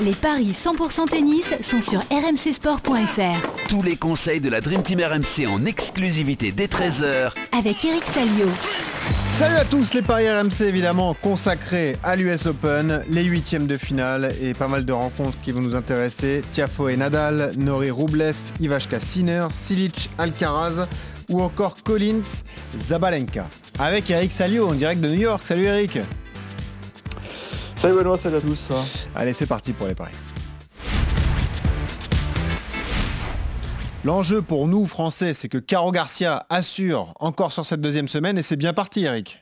Les paris 100% tennis sont sur rmcsport.fr. Tous les conseils de la Dream Team RMC en exclusivité dès 13h avec Eric Salio. Salut à tous les paris RMC évidemment consacrés à l'US Open, les huitièmes de finale et pas mal de rencontres qui vont nous intéresser. Tiafo et Nadal, Nori Rublev, Ivashka Sinner, Silic Alcaraz ou encore Collins Zabalenka. Avec Eric Salio en direct de New York. Salut Eric Salut Benoît, salut à tous. Allez, c'est parti pour les paris. L'enjeu pour nous, Français, c'est que Caro Garcia assure encore sur cette deuxième semaine et c'est bien parti, Eric.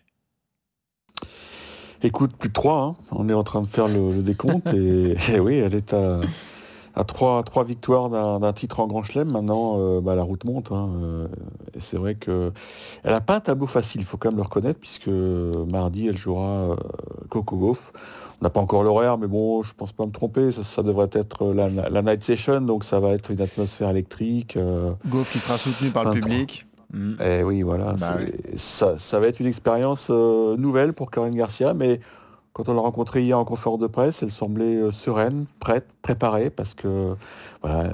Écoute, plus de 3, hein. on est en train de faire le, décompte et, oui, elle est à, à 3, victoires d'un titre en Grand Chelem. Maintenant, euh, bah, la route monte. Hein, euh, et c'est vrai qu'elle n'a pas un tableau facile, il faut quand même le reconnaître, puisque mardi, elle jouera euh, Coco Gauff. On n'a pas encore l'horaire, mais bon, je pense pas me tromper. Ça, devrait être la, night session, donc ça va être une atmosphère électrique. Euh, qui sera soutenu par le public. Mm. Eh oui, voilà. Bah ça, va être une expérience euh, nouvelle pour Corinne Garcia, mais quand on l'a rencontrée hier en conférence de presse, elle semblait euh, sereine, prête, préparée, parce que voilà,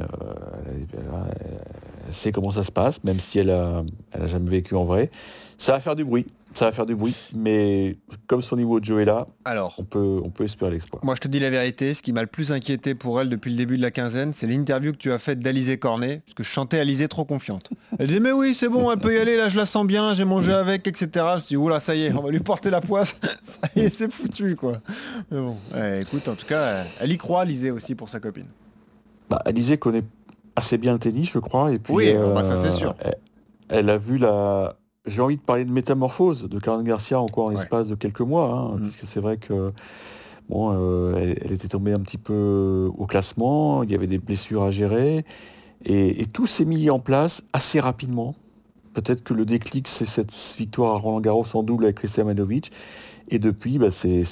elle, sait comment ça se passe, même si elle a, elle a jamais vécu en vrai. Ça va faire du bruit ça va faire du bruit, mais comme son niveau de jeu est là, Alors, on peut, on peut espérer l'exploit. Moi, je te dis la vérité, ce qui m'a le plus inquiété pour elle depuis le début de la quinzaine, c'est l'interview que tu as faite d'Alizé Cornet, parce que je chantais Alizé trop confiante. Elle disait, mais oui, c'est bon, elle peut y aller, là, je la sens bien, j'ai mangé avec, etc. Je me dis, oula, ça y est, on va lui porter la poisse. ça y est, c'est foutu, quoi. Mais bon, écoute, en tout cas, elle y croit, Alizé aussi, pour sa copine. Bah, Alizé connaît assez bien le tennis, je crois. Et puis, oui, bah, ça c'est sûr. Euh, elle a vu la, j'ai envie de parler de métamorphose de Karen Garcia encore en l'espace de quelques mois, hein, mm. puisque c'est vrai que bon, euh, elle, était tombée un petit peu au classement, il y avait des blessures à gérer, et, tout s'est mis en place assez rapidement. Peut-être que le déclic, c'est cette victoire à Roland Garros en double avec Christian Manovic, et depuis, bah, c'est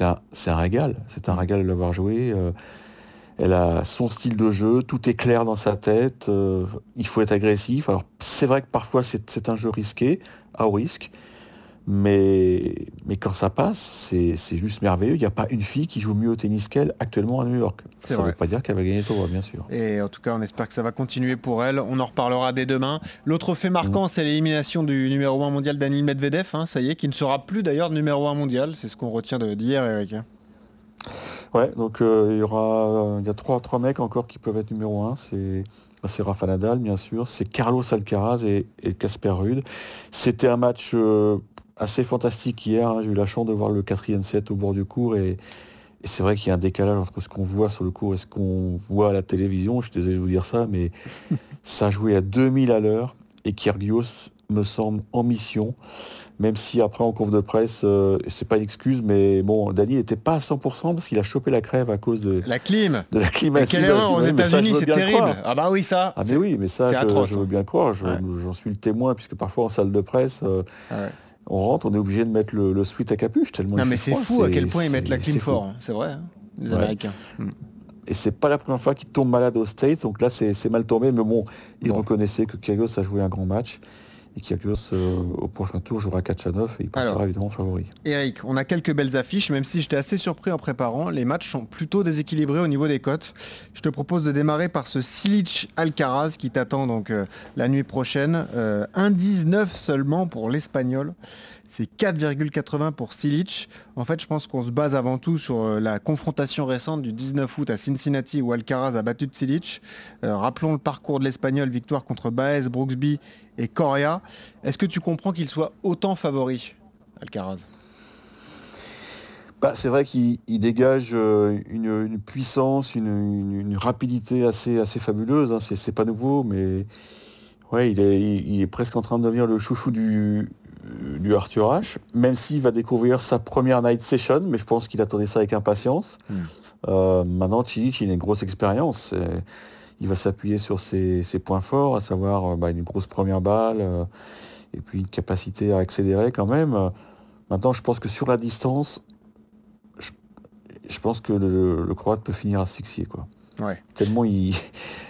un, un, régal, c'est un mm. régal de l'avoir joué. Euh, elle a son style de jeu, tout est clair dans sa tête, euh, il faut être agressif. Alors c'est vrai que parfois c'est un jeu risqué, à haut risque, mais, mais quand ça passe, c'est juste merveilleux. Il n'y a pas une fille qui joue mieux au tennis qu'elle actuellement à New York. Ça ne veut pas dire qu'elle va gagner le tournoi, bien sûr. Et en tout cas, on espère que ça va continuer pour elle. On en reparlera dès demain. L'autre fait marquant, mm. c'est l'élimination du numéro 1 mondial Daniel Medvedev, hein, ça y est, qui ne sera plus d'ailleurs numéro 1 mondial. C'est ce qu'on retient d'hier, Eric. Ouais, donc euh, il y aura il y a trois, trois mecs encore qui peuvent être numéro un. C'est c'est Rafa Nadal, bien sûr, c'est Carlos Alcaraz et, Casper Rude. C'était un match euh, assez fantastique hier. Hein. J'ai eu la chance de voir le quatrième set au bord du cours et, c'est vrai qu'il y a un décalage entre ce qu'on voit sur le cours et ce qu'on voit à la télévision. Je suis désolé de vous dire ça, mais ça jouait à 2000 à l'heure et Kyrgios me semble en mission même si après en conf de presse, euh, c'est pas une excuse, mais bon, Dani n'était pas à 100% parce qu'il a chopé la crève à cause de la clim. De la clim. quelle erreur aux États-Unis, c'est terrible. Ah bah oui, ça. Ah mais oui, mais ça, je, veux bien croire. J'en suis le témoin puisque parfois en salle de presse. Euh, on rentre, on est obligé de mettre le, le suite à capuche tellement. Non mais c'est fou à quel point ils mettent la clim fort, hein. c'est vrai, hein, les Américains. Hmm. Et c'est pas la première fois qu'il tombe malade aux States, donc là c'est mal tombé, mais bon, il reconnaissait que Kyrgios a joué un grand match et qui euh, au prochain tour jouera 4 à 9 et il passera évidemment favori. Eric, on a quelques belles affiches, même si j'étais assez surpris en préparant. Les matchs sont plutôt déséquilibrés au niveau des cotes. Je te propose de démarrer par ce Silic Alcaraz qui t'attend donc euh, la nuit prochaine. 1,19 euh, seulement pour l'Espagnol c'est 4,80 pour Silic. En fait, je pense qu'on se base avant tout sur euh, la confrontation récente du 19 août à Cincinnati où Alcaraz a battu Silic. Euh, rappelons le parcours de l'Espagnol, victoire contre Baez, Brooksby et Correa. Est-ce que tu comprends qu'il soit autant favori, Alcaraz? Bah, c'est vrai qu'il dégage euh, une, puissance, une, rapidité assez, assez fabuleuse. Hein. C'est pas nouveau, mais ouais, il est, il est, presque en train de devenir le chouchou du, du Arthur H, même s'il va découvrir sa première night session, mais je pense qu'il attendait ça avec impatience. Hmm. Euh, maintenant, Chilich, il a une grosse expérience. Il va s'appuyer sur ses, points forts, à savoir euh, bah, une grosse première balle euh, et puis une capacité à accélérer quand même. Maintenant, je pense que sur la distance, je, pense que le, Croate peut finir asphyxié. Quoi. Ouais. Tellement il,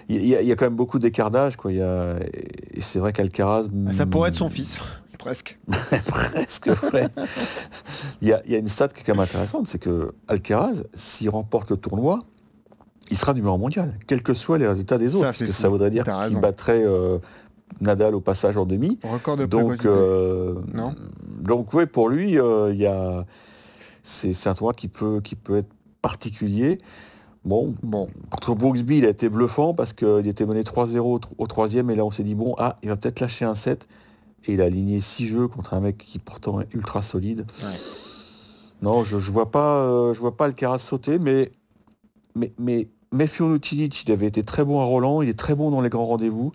il, y a, quand même beaucoup d'écartage. Quoi. et c'est vrai qu'Alcaraz... Ça pourrait être son fils presque. presque, vrai. il, y a, une stat qui est quand même intéressante, c'est que Alcaraz, s'il remporte le tournoi, il sera numéro mondial, quels que soient les résultats des autres. Ça, ça voudrait dire qu'il battrait euh, Nadal au passage en demi. Record de donc, euh, non donc oui, pour lui, il y a c'est un tournoi qui peut, qui peut être particulier. Bon, bon, contre Brooksby, il a été bluffant parce qu'il était mené 3-0 au troisième et là on s'est dit bon, ah, il va peut-être lâcher un set et il a aligné 6 jeux contre un mec qui pourtant est ultra solide. Non, je, je vois pas, euh, je vois pas le Caras sauter, mais mais mais il avait été très bon à Roland, il est très bon dans les grands rendez-vous.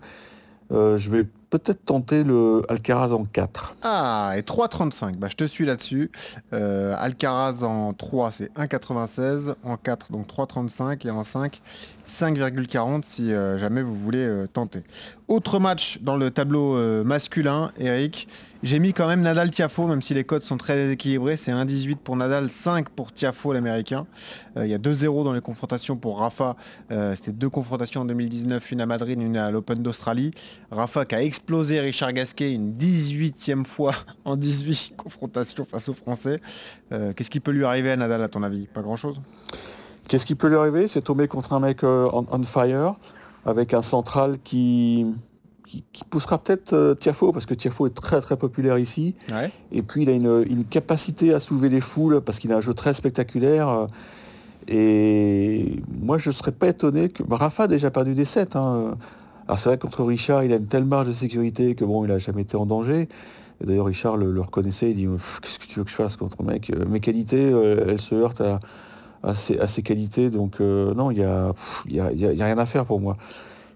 Euh, je vais peut-être tenter le Alcaraz en 4. Ah, et 3,35. Bah, je te suis là-dessus. Euh, Alcaraz en 3, c'est 1,96. En 4, donc 3,35. Et en 5, 5,40 si euh, jamais vous voulez euh, tenter. Autre match dans le tableau euh, masculin, Eric. J'ai mis quand même Nadal Tiafo, même si les codes sont très équilibrés. C'est 1,18 pour Nadal, 5 pour Tiafo, l'américain. il y a 2-0 dans les confrontations pour Rafa. C'était deux confrontations en 2019, une à Madrid, une à l'Open d'Australie. Rafa qui a explosé Richard Gasquet une 18e fois en 18 confrontations face aux Français. Qu'est-ce qui peut lui arriver à Nadal, à ton avis? Pas grand-chose? Qu'est-ce qui peut lui arriver? C'est tomber contre un mec euh, on, fire, avec un central qui, qui, poussera peut-être euh, Tiafo, parce que Tiafo est très très populaire ici. Et puis il a une, capacité à soulever les foules, parce qu'il a un jeu très spectaculaire. Euh, et moi je ne serais pas étonné que. Bah, Rafa a déjà perdu des sets. Hein. Alors c'est vrai contre Richard, il a une telle marge de sécurité que bon, il n'a jamais été en danger. Et d'ailleurs Richard le, reconnaissait, il dit qu'est-ce que tu veux que je fasse contre un mec? Mes qualités, elles se heurtent à, à ses, qualités. Donc euh, non, il n'y a, y a, y a, rien à faire pour moi.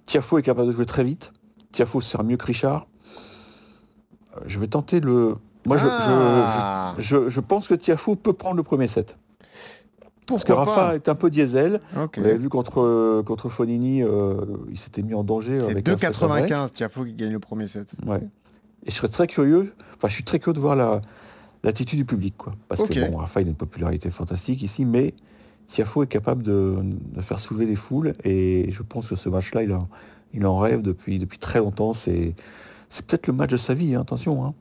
Tiafo est capable de jouer très vite. Tiafo sert mieux que Richard. Euh, je vais tenter le... Moi, ah. je, je, pense que Tiafo peut prendre le premier set. Parce que Rafa est un peu diesel. Vous avez vu contre, contre Fonini, euh, il s'était mis en danger. C'est 2,95 Tiafo qui gagne le premier set. Ouais. Et je serais très curieux, enfin je suis très curieux de voir l'attitude du public. Quoi. Parce que bon, Rafa il a une popularité fantastique ici, mais Tiafo est capable de, faire soulever les foules et je pense que ce match-là, il, il en rêve depuis, depuis très longtemps. C'est, c'est peut-être le match de sa vie, hein, attention. Hein.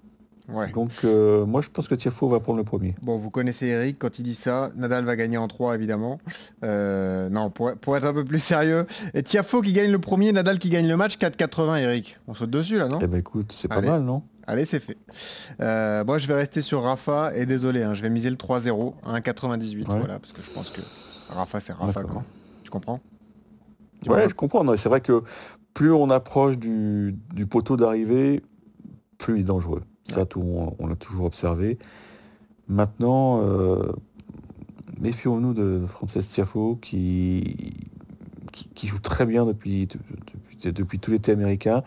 Donc euh, moi je pense que Tiafo va prendre le premier. Bon, vous connaissez Eric, quand il dit ça, Nadal va gagner en 3 évidemment. Euh, non, pour, être un peu plus sérieux. Et Tiafo qui gagne le premier, Nadal qui gagne le match, 4-80 Eric. On saute dessus là, non? Eh ben écoute, c'est pas mal, non? Allez, c'est fait. Euh, moi, je vais rester sur Rafa et désolé, hein, je vais miser le 3-0 à 1,98. Voilà, parce que je pense que Rafa, c'est Rafa. Tu comprends? Ouais, je comprends. C'est vrai que plus on approche du, poteau d'arrivée, plus il est dangereux. Ça, tout, on, l'a toujours observé. Maintenant, euh, méfions-nous de Frances Tiafo qui, qui, joue très bien depuis, depuis, depuis tout l'été américain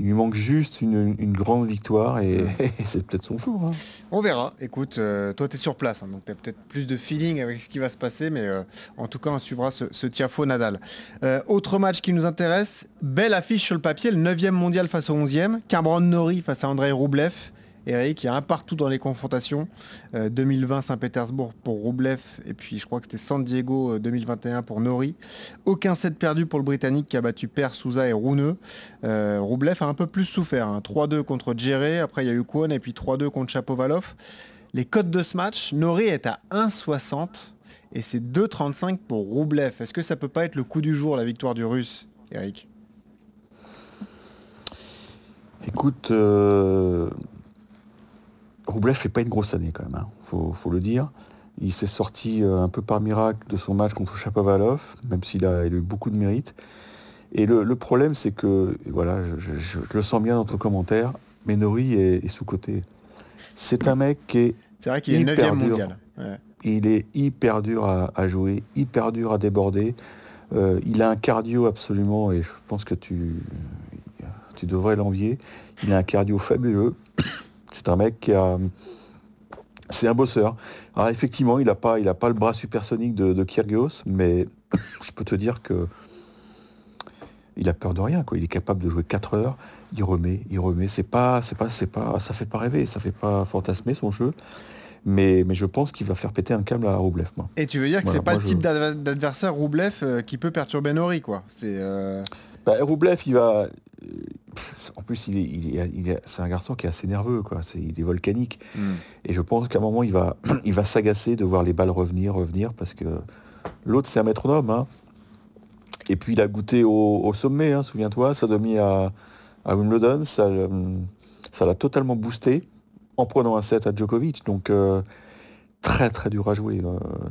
il lui manque juste une, grande victoire et, c'est peut-être son jour. Hein. On verra. Écoute, euh, toi tu es sur place, hein, donc tu as peut-être plus de feeling avec ce qui va se passer, mais euh, en tout cas on suivra ce, Tiafo Nadal. Euh, autre match qui nous intéresse, belle affiche sur le papier, le 9e mondial face au 11e, Cameron Nori face à Andrei Roublev. Eric, il y a un partout dans les confrontations. 2020 euh, Saint-Pétersbourg pour Roublev et puis je crois que c'était San Diego 2021 euh, pour Nori. Aucun set perdu pour le Britannique qui a battu Per, Souza et Rouneux. Euh, Roublev a un peu plus souffert. 3-2 hein. contre Djéré, après il y a eu Kwon et puis 3-2 contre Chapovalov. Les codes de ce match, Nori est à 1,60 et c'est 2,35 pour Roublev. Est-ce que ça peut pas être le coup du jour, la victoire du Russe, Eric? Écoute, Roublev fait pas une grosse année quand même, hein. faut, le dire. Il s'est sorti euh, un peu par miracle de son match contre Chapovalov, même s'il a, eu beaucoup de mérite. Et le, problème, c'est que, voilà, je, le sens bien dans ton commentaire, mais Nori est, sous-côté. C'est un mec qui est, c'est vrai qu'il est hyper dur. mondial. Il est hyper dur à, jouer, hyper dur à déborder. Euh, il a un cardio absolument, et je pense que tu, tu devrais l'envier. Il a un cardio fabuleux. C'est un mec qui a... C'est un bosseur. Alors effectivement, il n'a pas, il pas le bras supersonique de, de Kyrgios, mais je peux te dire que il a peur de rien. Quoi. Il est capable de jouer 4 heures, il remet, il remet. C'est pas, c'est pas, c'est pas, ça fait pas rêver, ça fait pas fantasmer son jeu. Mais, mais je pense qu'il va faire péter un câble à Roublev. Moi. Et tu veux dire que c'est pas le type d'adversaire Roublev euh, qui peut perturber Nori, quoi. C'est. Euh, bah, Roublev, il va, en plus, il est, c'est un garçon qui est assez nerveux, quoi. il est volcanique. Hmm. Et je pense qu'à un moment, il va, il va s'agacer de voir les balles revenir, revenir, parce que l'autre, c'est un métronome. Hein. et puis il a goûté au, sommet, hein, souviens-toi, ça mis à, à Wimbledon, ça ça l'a totalement boosté en prenant un set à Djokovic. Donc très très dur à jouer,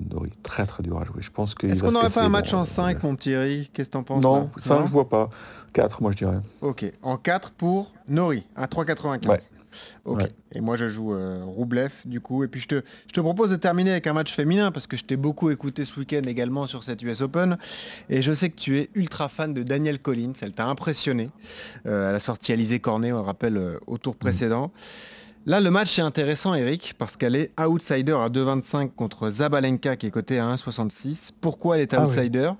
Nori. Très très dur à jouer. Je pense que. Est-ce qu'on n'aurait pas un match en 5, mon petit Qu'est-ce que t'en penses Non, 5 je vois pas. 4 moi je dirais. Ok. En 4 pour Nori, à 3,95. Ok. Et moi je joue euh, Roublev du coup. Et puis je te, je te propose de terminer avec un match féminin parce que je t'ai beaucoup écouté ce week-end également sur cette US Open. Et je sais que tu es ultra fan de Daniel Collins. Elle t'a impressionné. Euh, elle a sorti Alizé Cornet, on le rappelle, euh, au tour mm. précédent. Là, le match est intéressant, Eric, parce qu'elle est outsider à 2,25 contre Zabalenka qui est cotée à 1,66. Pourquoi elle est ah outsider?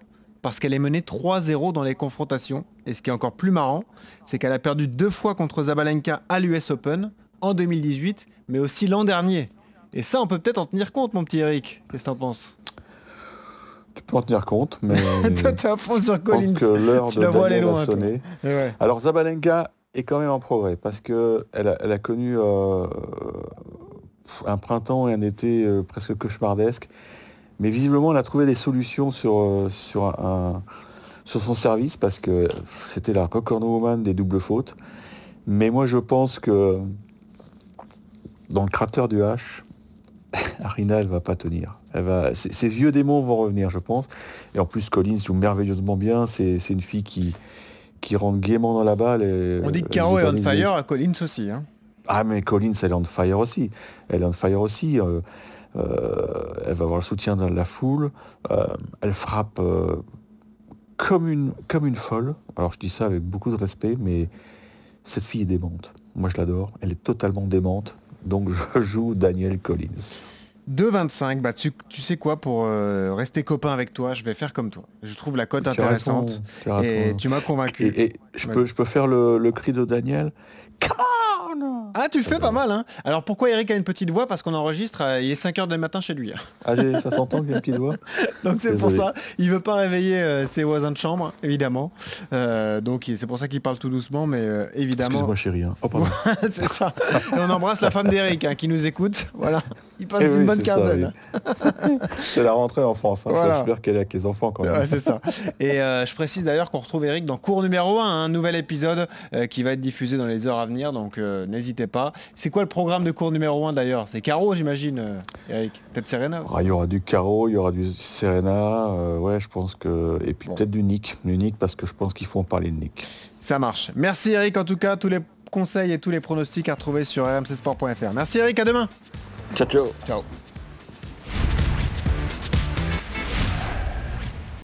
Parce qu'elle est menée 3-0 dans les confrontations. Et ce qui est encore plus marrant, c'est qu'elle a perdu deux fois contre Zabalenka à l'US Open en 2018, mais aussi l'an dernier. Et ça, on peut peut-être en tenir compte, mon petit Eric. Qu'est-ce que t'en penses? Tu peux en tenir compte, mais... Toi, t'es à fond sur Collins. Que l'heure de la voix aller loin, Alors, Zabalenka, est quand même en progrès parce que elle a, connu euh, un printemps et un été euh, presque cauchemardesque. Mais visiblement, elle a trouvé des solutions sur, euh, sur, son service parce que c'était la record woman des doubles fautes. Mais moi, je pense que dans le cratère du H, Arina, elle va pas tenir. Ces vieux démons vont revenir, je pense. Et en plus, Collins joue merveilleusement bien. C'est une fille qui, qui rentre gaiement dans la balle. Et, On dit que Caro est on fire à Collins aussi. Hein. Ah mais Collins elle est on fire aussi. Elle est on fire aussi. Euh, euh, elle va avoir le soutien de la foule. Euh, elle frappe comme, une, comme une folle. Alors je dis ça avec beaucoup de respect, mais cette fille est démente. Moi je l'adore. Elle est totalement démente. Donc je joue Daniel Collins. 2,25, bah tu, sais quoi, pour euh, rester copain avec toi, je vais faire comme toi. Je trouve la cote intéressante. et tu m'as convaincu. Et, je, peux, je peux faire le, le cri de Daniel. Ah, tu le fais pas mal, hein Alors pourquoi Eric a une petite voix? Parce qu'on enregistre, euh, il est 5h du matin chez lui. Ah, ça s'entend qu'il a une petite voix Donc c'est pour ça. Il veut pas réveiller euh, ses voisins de chambre, évidemment. Euh, donc c'est pour ça qu'il parle tout doucement, mais évidemment... Excuse-moi chérie. Hein. Oh, c'est ça. Et on embrasse la femme d'Eric hein, qui nous écoute. Voilà. Il passe eh une bonne quinzaine. c'est la rentrée en France. Hein. J'espère qu'elle est avec les enfants quand même. c'est ça. Et je précise d'ailleurs qu'on retrouve Eric dans cours numéro 1, un nouvel épisode qui va être diffusé dans les heures à venir. Donc n'hésitez pas. C'est quoi le programme de cours numéro 1 d'ailleurs? C'est Caro, j'imagine, euh, Eric Peut-être Serena ah, Il y aura du Caro, il y aura du Serena, euh, ouais, je pense que. Et puis peut-être du Nick. Du Nick, parce que je pense qu'il faut en parler de Nick. Ça marche. Merci Eric, en tout cas, tous les conseils et tous les pronostics à retrouver sur rmcsport.fr. Merci Eric, à demain. Ciao, ciao. Ciao.